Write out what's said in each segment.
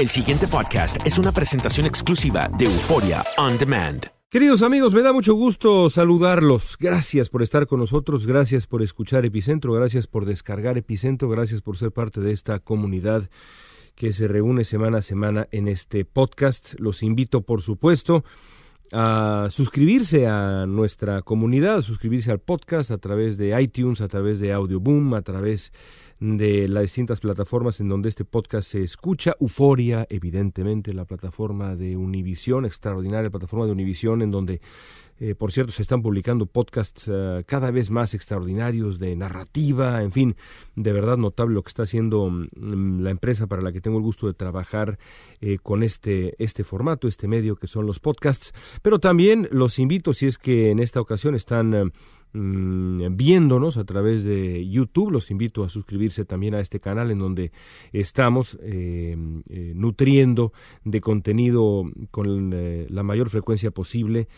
El siguiente podcast es una presentación exclusiva de Euforia On Demand. Queridos amigos, me da mucho gusto saludarlos. Gracias por estar con nosotros, gracias por escuchar Epicentro, gracias por descargar Epicentro, gracias por ser parte de esta comunidad que se reúne semana a semana en este podcast. Los invito, por supuesto, a suscribirse a nuestra comunidad, a suscribirse al podcast a través de iTunes, a través de Audioboom, a través de las distintas plataformas en donde este podcast se escucha. Euforia, evidentemente, la plataforma de Univisión, extraordinaria plataforma de Univisión, en donde, eh, por cierto, se están publicando podcasts uh, cada vez más extraordinarios de narrativa, en fin, de verdad notable lo que está haciendo um, la empresa para la que tengo el gusto de trabajar eh, con este, este formato, este medio que son los podcasts. Pero también los invito, si es que en esta ocasión están... viéndonos a través de YouTube. Los invito a suscribirse también a este canal en donde estamos eh, eh, nutriendo de contenido con eh, la mayor frecuencia posible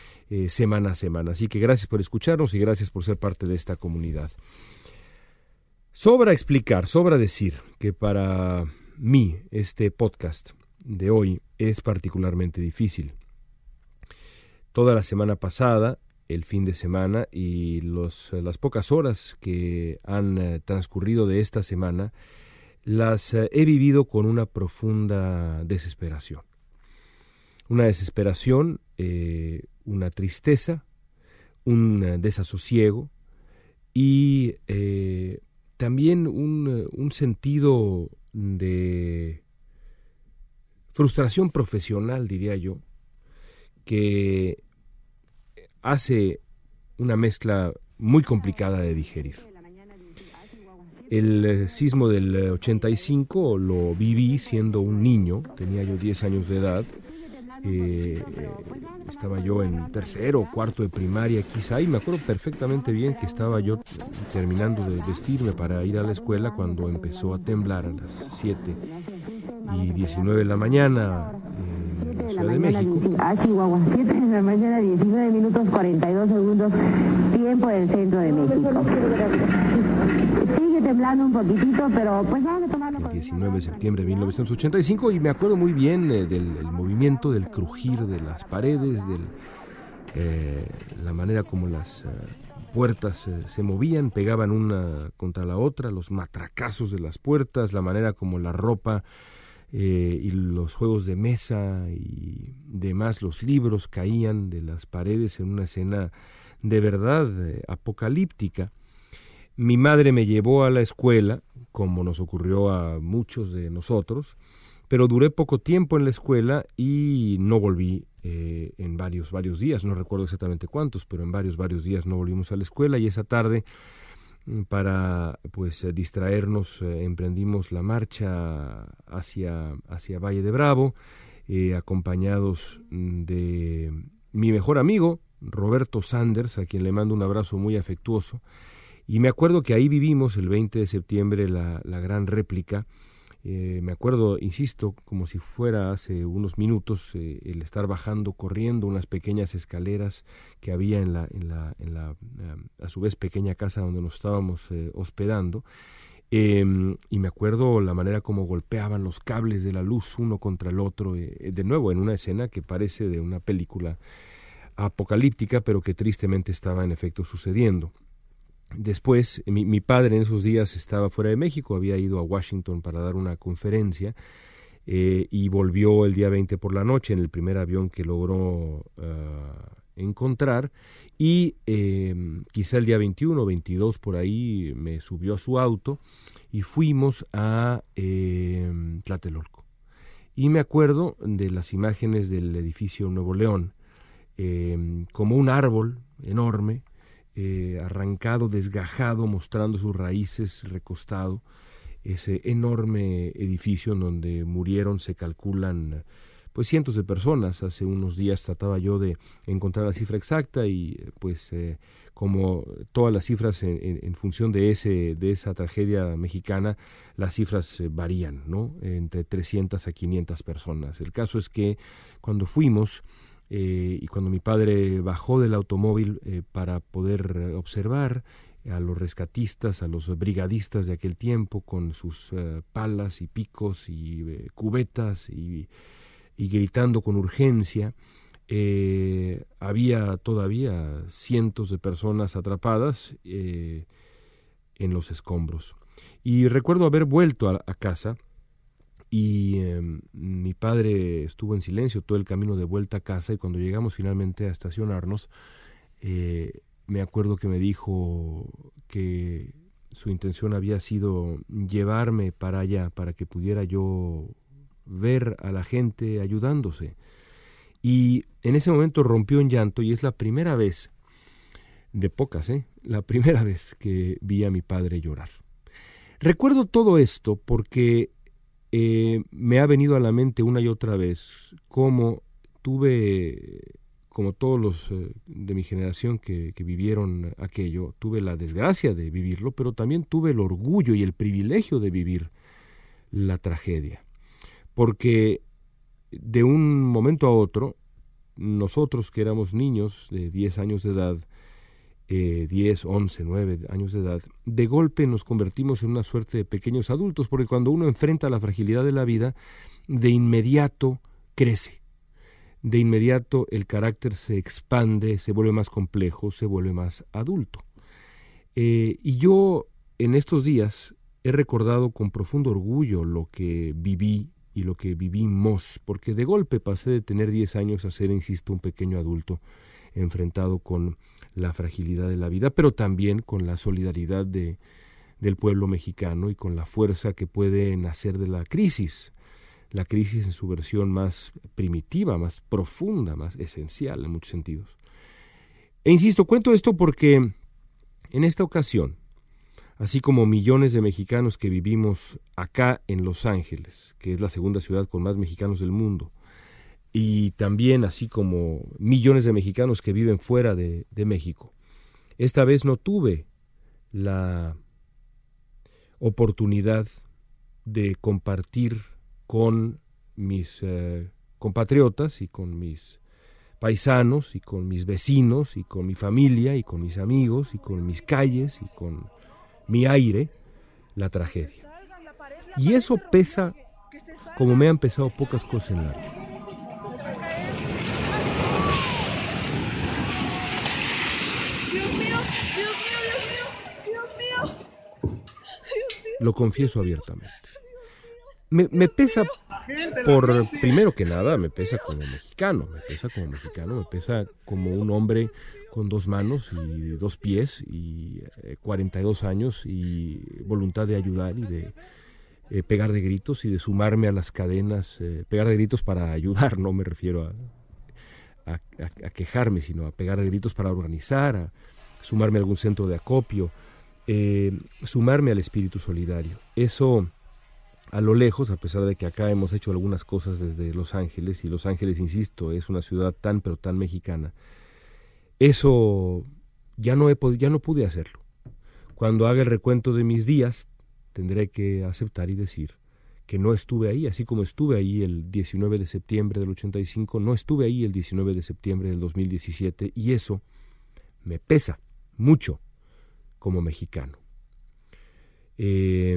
semana a semana. Así que gracias por escucharnos y gracias por ser parte de esta comunidad. Sobra explicar, sobra decir que para mí este podcast de hoy es particularmente difícil. Toda la semana pasada el fin de semana y los, las pocas horas que han eh, transcurrido de esta semana las eh, he vivido con una profunda desesperación. Una desesperación, eh, una tristeza, un desasosiego y también un, un sentido de frustración profesional, diría yo, que hace una mezcla muy complicada de digerir. El eh, sismo del 85 lo viví siendo un niño, tenía yo 10 años de edad, eh, estaba yo en tercero o cuarto de primaria quizá y me acuerdo perfectamente bien que estaba yo terminando de vestirme para ir a la escuela cuando empezó a temblar a las 7 y 19 de la mañana en la de México. A Chihuahua, 7 de la mañana, 19 minutos 42 segundos, tiempo del centro de México. Sigue temblando un poquitito, pero pues vamos a tomarlo el 19 de septiembre de 1985 y me acuerdo muy bien eh, del el movimiento, del crujir de las paredes, de eh, la manera como las eh, puertas eh, se movían, pegaban una contra la otra, los matracazos de las puertas, la manera como la ropa eh, y los juegos de mesa y demás, los libros caían de las paredes en una escena de verdad eh, apocalíptica. Mi madre me llevó a la escuela, como nos ocurrió a muchos de nosotros, pero duré poco tiempo en la escuela y no volví eh, en varios, varios días, no recuerdo exactamente cuántos, pero en varios, varios días no volvimos a la escuela y esa tarde para pues eh, distraernos eh, emprendimos la marcha hacia, hacia Valle de Bravo, acompañados mm, de mi mejor amigo, Roberto Sanders, a quien le mando un abrazo muy afectuoso, y me acuerdo que ahí vivimos el 20 de septiembre la, la gran réplica, eh, me acuerdo, insisto, como si fuera hace unos minutos, eh, el estar bajando, corriendo unas pequeñas escaleras que había en la, en la, en la a su vez, pequeña casa donde nos estábamos eh, hospedando. Em, y me acuerdo la manera como golpeaban los cables de la luz uno contra el otro, de nuevo en una escena que parece de una película apocalíptica, pero que tristemente estaba en efecto sucediendo. Después, mi, padre en esos días estaba fuera de México, había ido a Washington para dar una conferencia eh, y volvió el día 20 por la noche en el primer avión que logró ah, encontrar y em, quizá el día 21 o 22 por ahí me subió a su auto y fuimos a em, Tlatelolco. Y me acuerdo de las imágenes del edificio Nuevo León, em, como un árbol enorme, eh, arrancado, desgajado, mostrando sus raíces, recostado, ese enorme edificio en donde murieron, se calculan, pues cientos de personas. Hace unos días trataba yo de encontrar la cifra exacta y pues eh, como todas las cifras en, función de, ese, de esa tragedia mexicana, las cifras eh, varían, ¿no? Entre 300 a 500 personas. El caso es que cuando fuimos, eh, y cuando mi padre bajó del automóvil eh, para poder eh, observar a los rescatistas, a los brigadistas de aquel tiempo con sus palas y picos y cubetas y, gritando con urgencia, había todavía cientos de personas atrapadas en los escombros. Y recuerdo haber vuelto a casa, y em, mi padre estuvo en silencio todo el camino de vuelta a casa y cuando llegamos finalmente a estacionarnos, eh, me acuerdo que me dijo que su intención había sido llevarme para allá para que pudiera yo ver a la gente ayudándose. Y en ese momento rompió en llanto y es la primera vez, de pocas, ¿eh? la primera vez que vi a mi padre llorar. Recuerdo todo esto porque eh, me ha venido a la mente una y otra vez cómo tuve, como todos los eh, de mi generación que, vivieron aquello, tuve la desgracia de vivirlo, pero también tuve el orgullo y el privilegio de vivir la tragedia. Porque de un momento a otro, nosotros que éramos niños de 10 años de edad, 10, 11, 9 años de edad, de golpe nos convertimos en una suerte de pequeños adultos, porque cuando uno enfrenta la fragilidad de la vida, de inmediato crece. De inmediato el carácter se expande, se vuelve más complejo, se vuelve más adulto. Eh, y yo en estos días he recordado con profundo orgullo lo que viví y lo que vivimos, porque de golpe pasé de tener 10 años a ser, insisto, un pequeño adulto enfrentado con la fragilidad de la vida, pero también con la solidaridad de, del pueblo mexicano y con la fuerza que puede nacer de la crisis, la crisis en su versión más primitiva, más profunda, más esencial en muchos sentidos. E insisto, cuento esto porque en esta ocasión, así como millones de mexicanos que vivimos acá en Los Ángeles, que es la segunda ciudad con más mexicanos del mundo, y también así como millones de mexicanos que viven fuera de, México. Esta vez no tuve la oportunidad de compartir con mis eh, compatriotas y con mis paisanos y con mis vecinos y con mi familia y con mis amigos y con mis calles y con mi aire la tragedia. Y eso pesa como me han pesado pocas cosas en la vida. Lo confieso abiertamente. Me, pesa por, primero que nada, me pesa como mexicano, me pesa como mexicano, me pesa como un hombre con dos manos y dos pies y 42 eh, años y voluntad de ayudar y de eh, pegar de gritos y de sumarme a las cadenas, eh, pegar de gritos para ayudar, no me refiero a, a, quejarme, sino a pegar de gritos para organizar, a sumarme a algún centro de acopio, sumarme al espíritu solidario. Eso a lo lejos, a pesar de que acá hemos hecho algunas cosas desde Los Ángeles, y Los Ángeles, insisto, es una ciudad tan pero tan mexicana, eso ya no, he, ya no pude hacerlo. Cuando haga el recuento de mis días, tendré que aceptar y decir que no estuve ahí, así como estuve ahí el 19 de septiembre del 85, no estuve ahí el 19 de septiembre del 2017, y eso me pesa mucho como mexicano. Eh,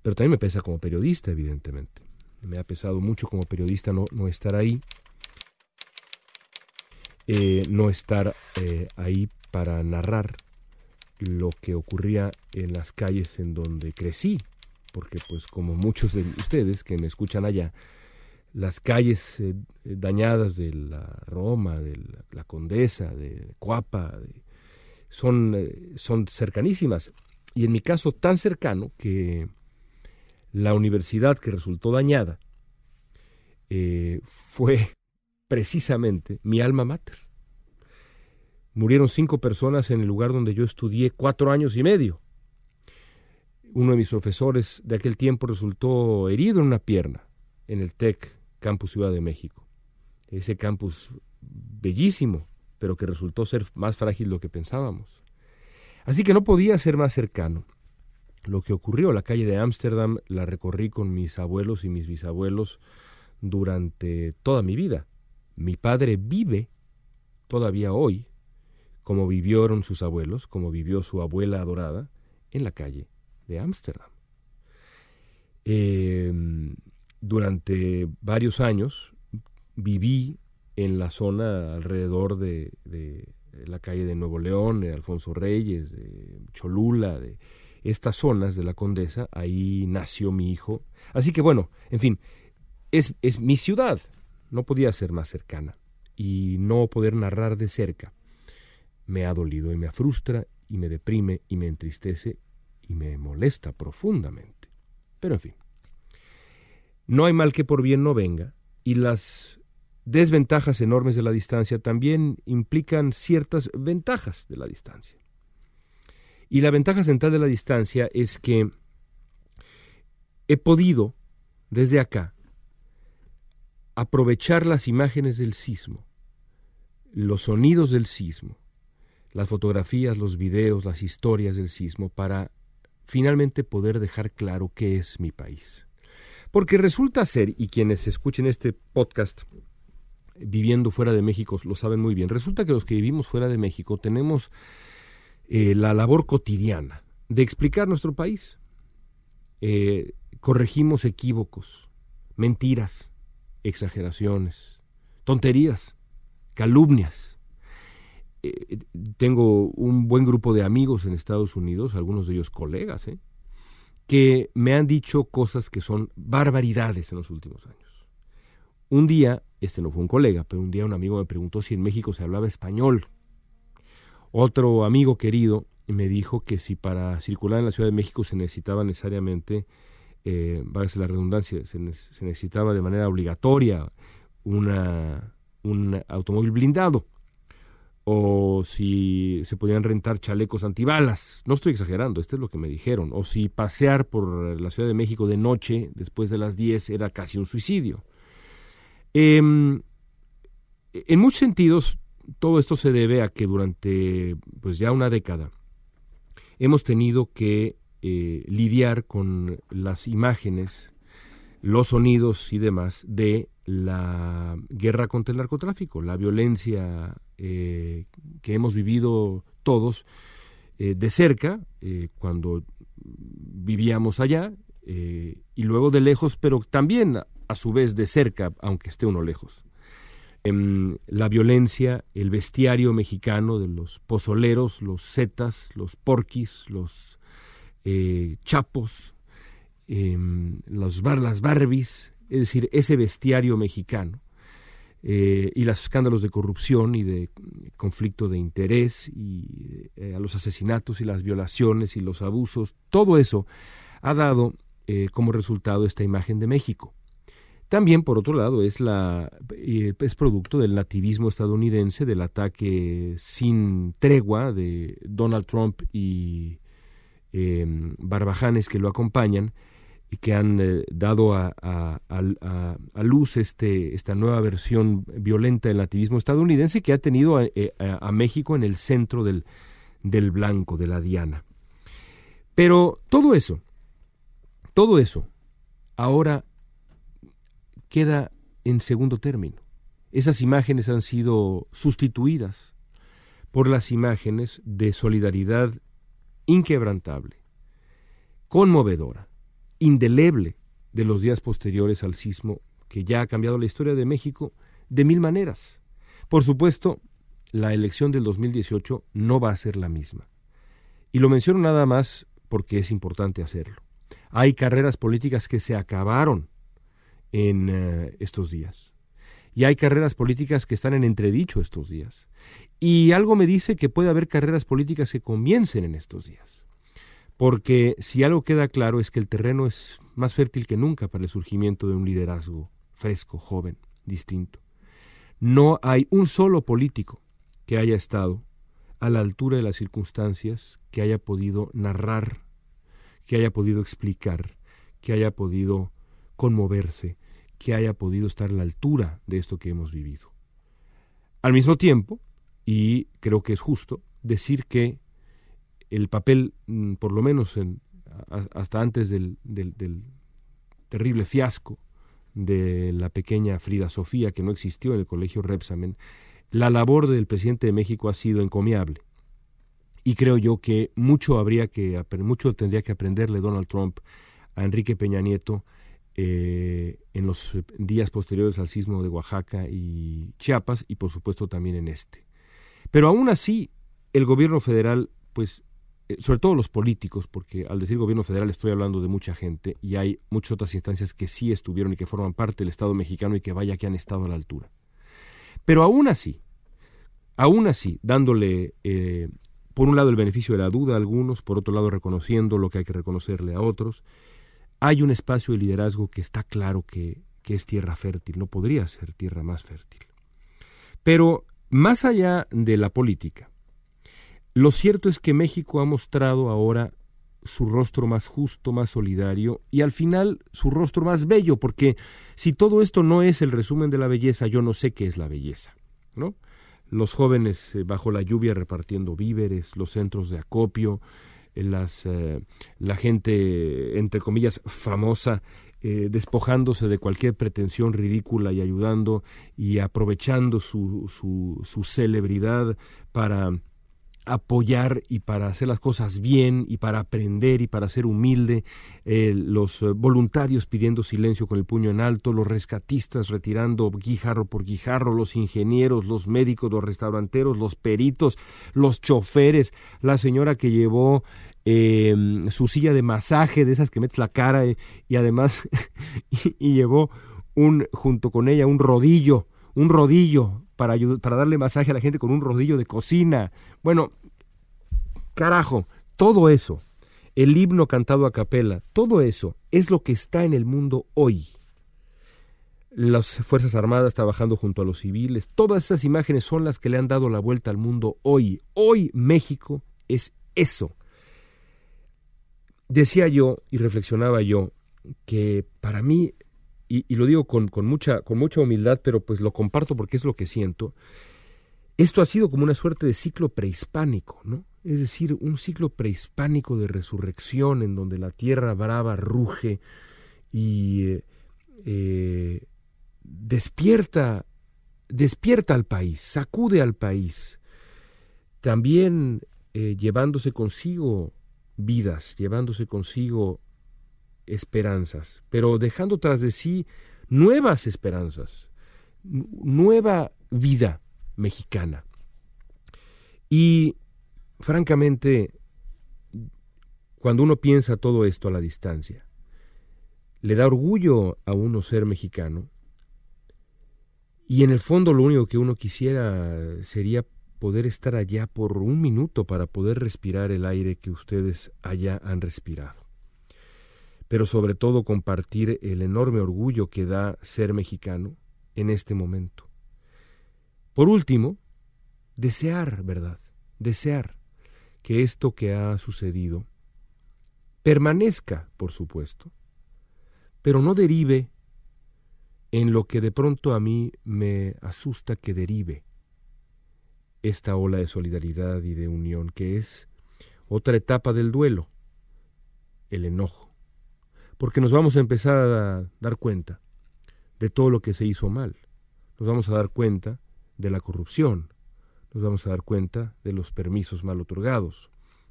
pero también me pesa como periodista, evidentemente. Me ha pesado mucho como periodista no, no estar ahí, eh, no estar eh, ahí para narrar lo que ocurría en las calles en donde crecí, porque pues como muchos de ustedes que me escuchan allá, las calles eh, dañadas de la Roma, de la, Condesa, de Cuapa, son, son cercanísimas. Y en mi caso tan cercano que la universidad que resultó dañada eh, fue precisamente mi alma mater. Murieron cinco personas en el lugar donde yo estudié cuatro años y medio. Uno de mis profesores de aquel tiempo resultó herido en una pierna en el TEC, Campus Ciudad de México. Ese campus bellísimo, pero que resultó ser más frágil de lo que pensábamos. Así que no podía ser más cercano lo que ocurrió. La calle de Ámsterdam la recorrí con mis abuelos y mis bisabuelos durante toda mi vida. Mi padre vive todavía hoy, como vivieron sus abuelos, como vivió su abuela adorada, en la calle de Ámsterdam. Em, durante varios años viví en la zona alrededor de, de, la calle de Nuevo León, de Alfonso Reyes, de Cholula, de, estas zonas de la Condesa, ahí nació mi hijo. Así que bueno, en fin, es, es mi ciudad, no podía ser más cercana. Y no poder narrar de cerca me ha dolido y me frustra y me deprime y me entristece y me molesta profundamente. Pero en fin, no hay mal que por bien no venga y las desventajas enormes de la distancia también implican ciertas ventajas de la distancia. Y la ventaja central de la distancia es que he podido, desde acá, aprovechar las imágenes del sismo, los sonidos del sismo, las fotografías, los videos, las historias del sismo, para finalmente poder dejar claro qué es mi país. Porque resulta ser, y quienes escuchen este podcast viviendo fuera de México lo saben muy bien, resulta que los que vivimos fuera de México tenemos eh, la labor cotidiana de explicar nuestro país. Eh, corregimos equívocos, mentiras, exageraciones, tonterías, calumnias. Eh, tengo un buen grupo de amigos en Estados Unidos, algunos de ellos colegas, que me han dicho cosas que son barbaridades en los últimos años. Un día, este no fue un colega, pero un día un amigo me preguntó si en México se hablaba español. Otro amigo querido me dijo que si para circular en la Ciudad de México se necesitaba necesariamente, eh, la redundancia, se, necesitaba de manera obligatoria una, un automóvil blindado o si se podían rentar chalecos antibalas. No estoy exagerando, esto es lo que me dijeron. O si pasear por la Ciudad de México de noche después de las 10 era casi un suicidio. Em, en muchos sentidos, todo esto se debe a que durante pues ya una década hemos tenido que eh, lidiar con las imágenes, los sonidos y demás de la guerra contra el narcotráfico, la violencia eh, que hemos vivido todos eh, de cerca cuando vivíamos allá y luego de lejos, pero también a su vez de cerca, aunque esté uno lejos. Em, la violencia, el bestiario mexicano de los pozoleros, los zetas, los porquis, los eh, chapos, em, los bar, las barbies, es decir, ese bestiario mexicano, eh, y los escándalos de corrupción y de conflicto de interés y eh, a los asesinatos y las violaciones y los abusos, todo eso ha dado como resultado esta imagen de México. También, por otro lado, es, la, es producto del nativismo estadounidense, del ataque sin tregua de Donald Trump y barbajanes que lo acompañan, y que han eh, dado a, luz este, esta nueva versión violenta del nativismo estadounidense que ha tenido eh, a, México en el centro del, del blanco, de la diana. Pero todo eso, todo eso, ahora queda en segundo término. Esas imágenes han sido sustituidas por las imágenes de solidaridad inquebrantable, conmovedora, indeleble de los días posteriores al sismo que ya ha cambiado la historia de México de mil maneras. Por supuesto, la elección del 2018 no va a ser la misma. Y lo menciono nada más porque es importante hacerlo. Hay carreras políticas que se acabaron en eh, estos días. Y hay carreras políticas que están en entredicho estos días. Y algo me dice que puede haber carreras políticas que comiencen en estos días porque si algo queda claro es que el terreno es más fértil que nunca para el surgimiento de un liderazgo fresco, joven, distinto. No hay un solo político que haya estado a la altura de las circunstancias, que haya podido narrar, que haya podido explicar, que haya podido conmoverse, que haya podido estar a la altura de esto que hemos vivido. Al mismo tiempo, y creo que es justo, decir que el papel, mm, por lo menos en, hasta antes del, terrible fiasco de la pequeña Frida Sofía, que no existió en el colegio Repsamen, la labor del presidente de México ha sido encomiable. Y creo yo que mucho habría que mucho tendría que aprenderle Donald Trump a Enrique Peña Nieto eh, en los días posteriores al sismo de Oaxaca y Chiapas y por supuesto también en este. Pero aún así, el gobierno federal pues eh, sobre todo los políticos, porque al decir gobierno federal estoy hablando de mucha gente y hay muchas otras instancias que sí estuvieron y que forman parte del Estado mexicano y que vaya que han estado a la altura. Pero aún así, aún así, dándole eh, por un lado el beneficio de la duda a algunos, por otro lado reconociendo lo que hay que reconocerle a otros, hay un espacio de liderazgo que está claro que, que es tierra fértil, no podría ser tierra más fértil. Pero más allá de la política, lo cierto es que México ha mostrado ahora su rostro más justo, más solidario y al final su rostro más bello, porque si todo esto no es el resumen de la belleza, yo no sé qué es la belleza, ¿no? Los jóvenes eh, bajo la lluvia repartiendo víveres, los centros de acopio, las, eh, la gente, entre comillas, famosa, despojándose de cualquier pretensión ridícula y ayudando y aprovechando su, su, su celebridad para apoyar y para hacer las cosas bien y para aprender y para ser humilde, eh, los eh, voluntarios pidiendo silencio con el puño en alto, los rescatistas retirando guijarro por guijarro, los ingenieros, los médicos, los restauranteros, los peritos, los choferes, la señora que llevó em, su silla de masaje, de esas que metes la cara eh, y además y, llevó un junto con ella un rodillo, un rodillo para, para darle masaje a la gente con un rodillo de cocina. Bueno, carajo, todo eso, el himno cantado a capela, todo eso es lo que está en el mundo hoy. Las Fuerzas Armadas trabajando junto a los civiles, todas esas imágenes son las que le han dado la vuelta al mundo hoy. Hoy México es eso. Decía yo y reflexionaba yo que para mí y, lo digo con, mucha, con mucha humildad, pero pues lo comparto porque es lo que siento, esto ha sido como una suerte de ciclo prehispánico, ¿no? Es decir, un ciclo prehispánico de resurrección en donde la tierra brava ruge y eh, despierta, despierta al país, sacude al país, también eh, llevándose consigo vidas, llevándose consigo esperanzas, pero dejando tras de sí nuevas esperanzas, nueva vida mexicana. Y francamente, cuando uno piensa todo esto a la distancia, le da orgullo a uno ser mexicano. Y en el fondo lo único que uno quisiera sería poder estar allá por un minuto para poder respirar el aire que ustedes allá han respirado. Pero sobre todo compartir el enorme orgullo que da ser mexicano en este momento. Por último, desear, ¿verdad? Desear que esto que ha sucedido permanezca, por supuesto, pero no derive en lo que de pronto a mí me asusta que derive esta ola de solidaridad y de unión, que es otra etapa del duelo, el enojo, porque nos vamos a empezar a dar cuenta de todo lo que se hizo mal, nos vamos a dar cuenta de la corrupción, nos vamos a dar cuenta de los permisos mal otorgados,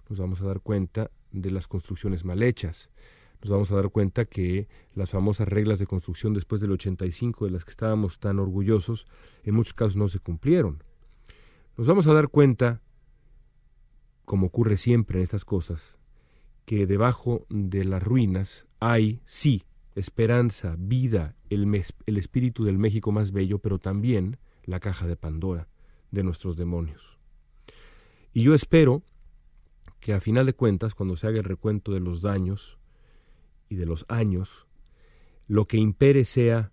nos vamos a dar cuenta de las construcciones mal hechas, nos vamos a dar cuenta que las famosas reglas de construcción después del 85 de las que estábamos tan orgullosos, en muchos casos no se cumplieron. Nos vamos a dar cuenta, como ocurre siempre en estas cosas, que debajo de las ruinas hay, sí, esperanza, vida, el, el espíritu del México más bello, pero también la caja de Pandora de nuestros demonios. Y yo espero que a final de cuentas, cuando se haga el recuento de los daños y de los años, lo que impere sea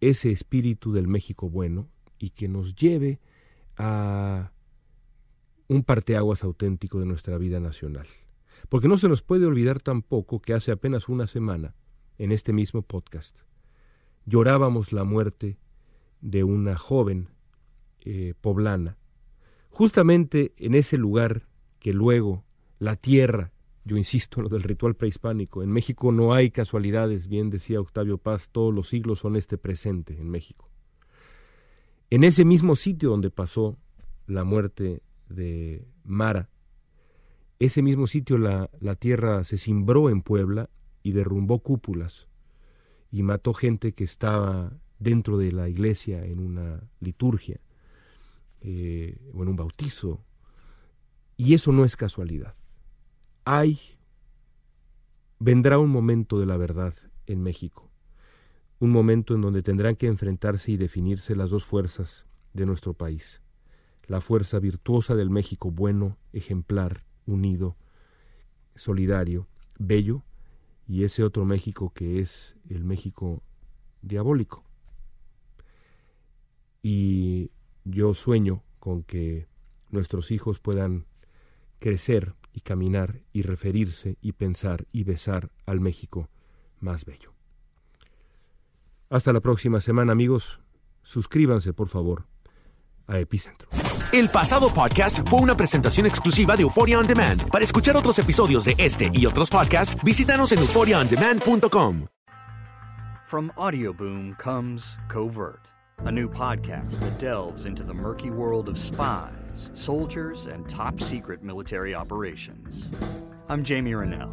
ese espíritu del México bueno y que nos lleve a un parteaguas auténtico de nuestra vida nacional. Porque no se nos puede olvidar tampoco que hace apenas una semana, en este mismo podcast, llorábamos la muerte de una joven eh, poblana, justamente en ese lugar que luego la tierra, yo insisto lo del ritual prehispánico, en México no hay casualidades, bien decía Octavio Paz, todos los siglos son este presente en México. En ese mismo sitio donde pasó la muerte de Mara. Ese mismo sitio la, la tierra se cimbró en Puebla y derrumbó cúpulas y mató gente que estaba dentro de la iglesia en una liturgia eh, o en un bautizo. Y eso no es casualidad. Hay, vendrá un momento de la verdad en México, un momento en donde tendrán que enfrentarse y definirse las dos fuerzas de nuestro país la fuerza virtuosa del México bueno, ejemplar, unido, solidario, bello, y ese otro México que es el México diabólico. Y yo sueño con que nuestros hijos puedan crecer y caminar y referirse y pensar y besar al México más bello. Hasta la próxima semana amigos. Suscríbanse por favor a Epicentro. El pasado podcast fue una presentación exclusiva de Euphoria On Demand. Para escuchar otros episodios de este y otros podcasts, visítanos en euphoriaondemand.com. From Audioboom comes Covert, a new podcast that delves into the murky world of spies, soldiers, and top secret military operations. I'm Jamie Rennell,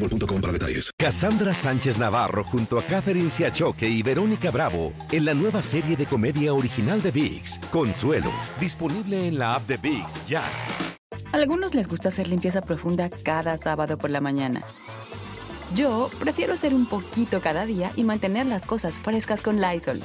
Cassandra Sánchez Navarro junto a Catherine Siachoque y Verónica Bravo en la nueva serie de comedia original de VIX, Consuelo, disponible en la app de VIX ya. algunos les gusta hacer limpieza profunda cada sábado por la mañana. Yo prefiero hacer un poquito cada día y mantener las cosas frescas con Lysol.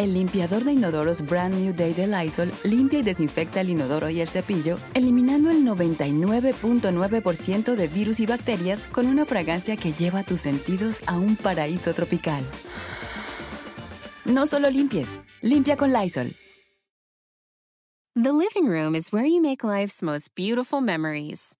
El limpiador de inodoros Brand New Day de Lysol limpia y desinfecta el inodoro y el cepillo, eliminando el 99.9% de virus y bacterias con una fragancia que lleva tus sentidos a un paraíso tropical. No solo limpies, Limpia con Lysol. The living room is where you make life's most beautiful memories.